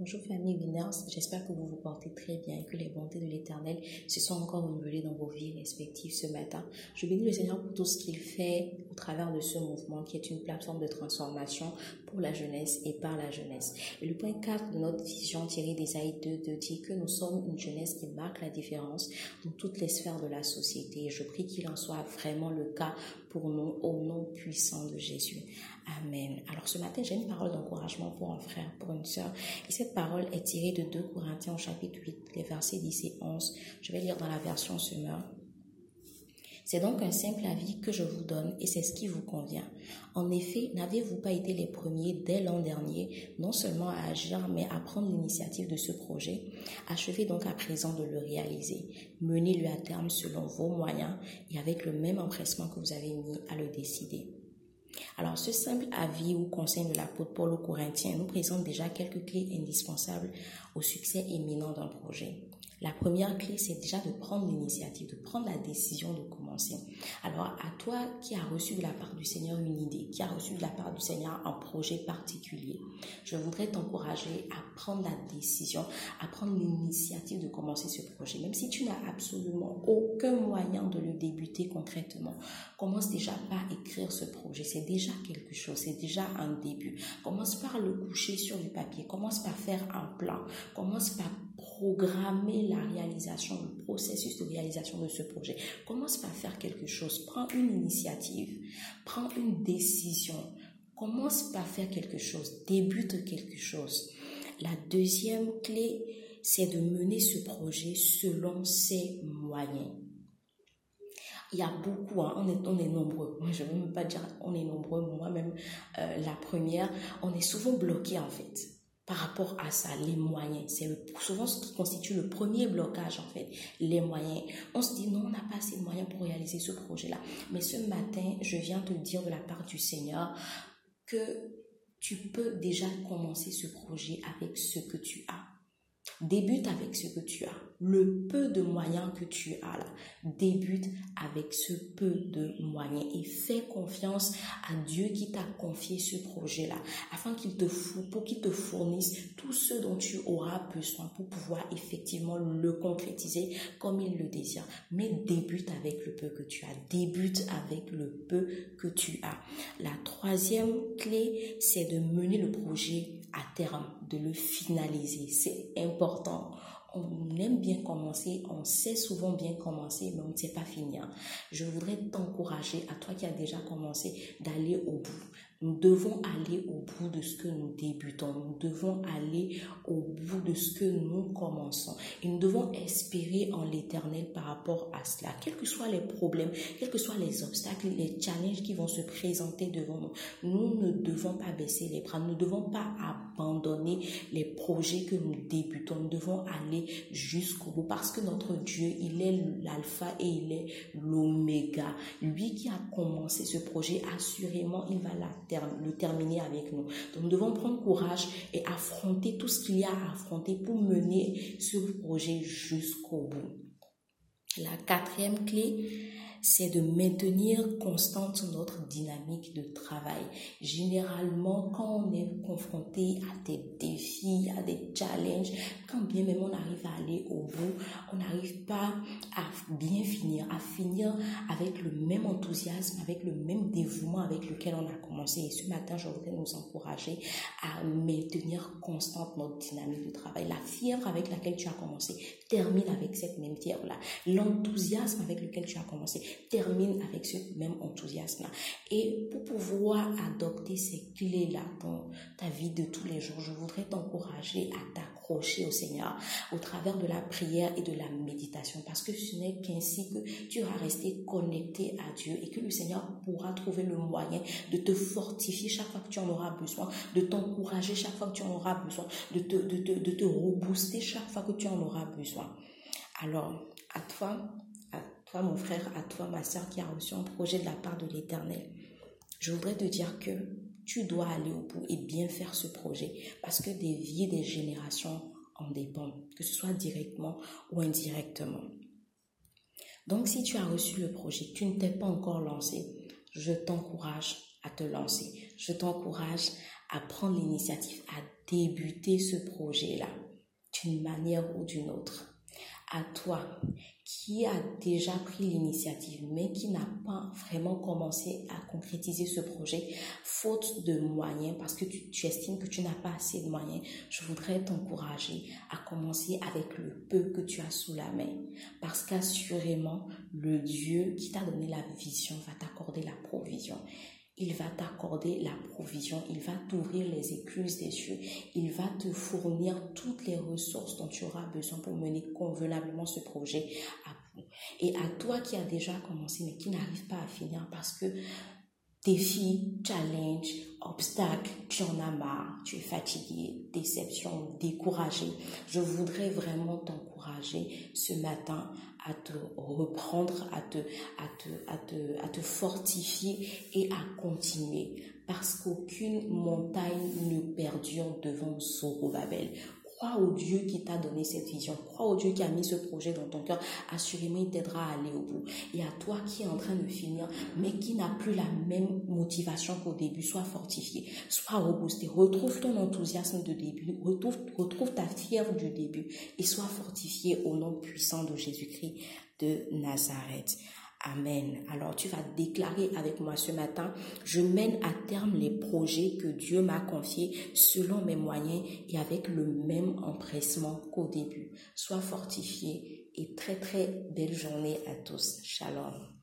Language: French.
Bonjour famille Winners, j'espère que vous vous portez très bien et que les bontés de l'Éternel se sont encore renouvelées dans vos vies respectives ce matin. Je bénis le Seigneur pour tout ce qu'il fait au travers de ce mouvement qui est une plateforme de transformation pour la jeunesse et par la jeunesse. Et le point 4 de notre vision tirée d'Ésaïe 2, 2 dit que nous sommes une jeunesse qui marque la différence dans toutes les sphères de la société. Et je prie qu'il en soit vraiment le cas pour nous au nom puissant de Jésus. Amen. Alors ce matin, j'ai une parole d'encouragement pour un frère, pour une sœur. Et cette parole est tirée de 2 Corinthiens au chapitre 8, les versets 10 et 11. Je vais lire dans la version Semeur. C'est donc un simple avis que je vous donne et c'est ce qui vous convient. En effet, n'avez-vous pas été les premiers dès l'an dernier, non seulement à agir, mais à prendre l'initiative de ce projet? Achevez donc à présent de le réaliser. Menez-le à terme selon vos moyens et avec le même empressement que vous avez mis à le décider. Alors, ce simple avis ou conseil de l'apôtre Paul aux Corinthiens nous présente déjà quelques clés indispensables au succès imminent d'un projet. La première clé, c'est déjà de prendre l'initiative, de prendre la décision de commencer. Alors, à toi qui as reçu de la part du Seigneur une idée, qui a reçu de la part du Seigneur un projet particulier, je voudrais t'encourager à prendre la décision, à prendre l'initiative de commencer ce projet. Même si tu n'as absolument aucun moyen de le débuter concrètement, commence déjà par écrire ce projet. C'est déjà quelque chose, c'est déjà un début. Commence par le coucher sur du papier, commence par faire un plan, commence par programmer la réalisation, le processus de réalisation de ce projet. Commence par faire quelque chose, prends une initiative, prends une décision, commence par faire quelque chose, débute quelque chose. La deuxième clé, c'est de mener ce projet selon ses moyens. Il y a beaucoup, hein, on, est, on est nombreux. Moi, je ne veux même pas dire on est nombreux, moi-même, euh, la première, on est souvent bloqué en fait par rapport à ça, les moyens. C'est souvent ce qui constitue le premier blocage, en fait, les moyens. On se dit, non, on n'a pas assez de moyens pour réaliser ce projet-là. Mais ce matin, je viens te dire de la part du Seigneur que tu peux déjà commencer ce projet avec ce que tu as. Débute avec ce que tu as. Le peu de moyens que tu as là, débute avec ce peu de moyens et fais confiance à Dieu qui t'a confié ce projet-là afin qu'il te pour qu'il te fournisse tout ce dont tu auras besoin pour pouvoir effectivement le concrétiser comme il le désire. Mais débute avec le peu que tu as. Débute avec le peu que tu as. La troisième clé, c'est de mener le projet à terme, de le finaliser. C'est important. On aime bien commencer, on sait souvent bien commencer, mais on ne sait pas finir. Je voudrais t'encourager, à toi qui as déjà commencé, d'aller au bout. Nous devons aller au bout de ce que nous débutons. Nous devons aller au bout de ce que nous commençons. Et nous devons espérer en l'éternel par rapport à cela. Quels que soient les problèmes, quels que soient les obstacles, les challenges qui vont se présenter devant nous, nous ne devons pas baisser les bras. Nous ne devons pas les projets que nous débutons. Nous devons aller jusqu'au bout parce que notre Dieu, il est l'alpha et il est l'oméga. Lui qui a commencé ce projet, assurément, il va l'atteindre le terminer avec nous. Nous devons prendre courage et affronter tout ce qu'il y a à affronter pour mener ce projet jusqu'au bout. La quatrième clé, c'est de maintenir constante notre dynamique de travail. Généralement, quand on est confronté à des défis, à des challenges, quand bien même on arrive à aller au bout, on n'arrive pas à bien finir, à finir avec le même enthousiasme, avec le même dévouement avec lequel on a commencé. Et ce matin, je voudrais nous encourager à maintenir constante notre dynamique de travail. La fièvre avec laquelle tu as commencé, termine avec cette même fièvre-là. L'enthousiasme avec lequel tu as commencé, termine avec ce même enthousiasme-là. Et pour pouvoir adopter ces clés-là dans ta vie de tous les jours, je voudrais t'encourager à t'accrocher au Seigneur au travers de la prière et de la méditation parce que ce n'est qu'ainsi que tu vas rester connecté à Dieu et que le Seigneur pourra trouver le moyen de te fortifier chaque fois que tu en auras besoin, de t'encourager chaque fois que tu en auras besoin, de te, de, te, rebooster chaque fois que tu en auras besoin. Alors, à toi, toi mon frère, à toi ma soeur qui a reçu un projet de la part de l'Éternel, je voudrais te dire que tu dois aller au bout et bien faire ce projet parce que des vies des générations en dépendent, que ce soit directement ou indirectement. Donc si tu as reçu le projet, tu ne t'es pas encore lancé, je t'encourage à te lancer. Je t'encourage à prendre l'initiative, à débuter ce projet-là d'une manière ou d'une autre. À toi qui a déjà pris l'initiative mais qui n'a pas vraiment commencé à concrétiser ce projet faute de moyens parce que tu, tu estimes que tu n'as pas assez de moyens, je voudrais t'encourager à commencer avec le peu que tu as sous la main parce qu'assurément le Dieu qui t'a donné la vision va t'accorder la provision il va t'accorder la provision, il va t'ouvrir les écluses des cieux, il va te fournir toutes les ressources dont tu auras besoin pour mener convenablement ce projet à bout. Et à toi qui as déjà commencé mais qui n'arrive pas à finir parce que défi, challenge, obstacle, tu en as marre, tu es fatigué, déception, découragé. Je voudrais vraiment t'encourager ce matin à te reprendre, à te, à te, à te, à te fortifier et à continuer. Parce qu'aucune montagne ne perdure devant Zorobabel. Crois au Dieu qui t'a donné cette vision. Crois au Dieu qui a mis ce projet dans ton cœur. Assurément, il t'aidera à aller au bout. Et à toi qui est en train de finir, mais qui n'a plus la même motivation qu'au début, sois fortifié, sois reboosté. Retrouve ton enthousiasme de début. Retrouve, retrouve ta fièvre du début et sois fortifié au nom puissant de Jésus-Christ de Nazareth. Amen. Alors tu vas déclarer avec moi ce matin, je mène à terme les projets que Dieu m'a confiés selon mes moyens et avec le même empressement qu'au début. Sois fortifié et très très belle journée à tous. Shalom.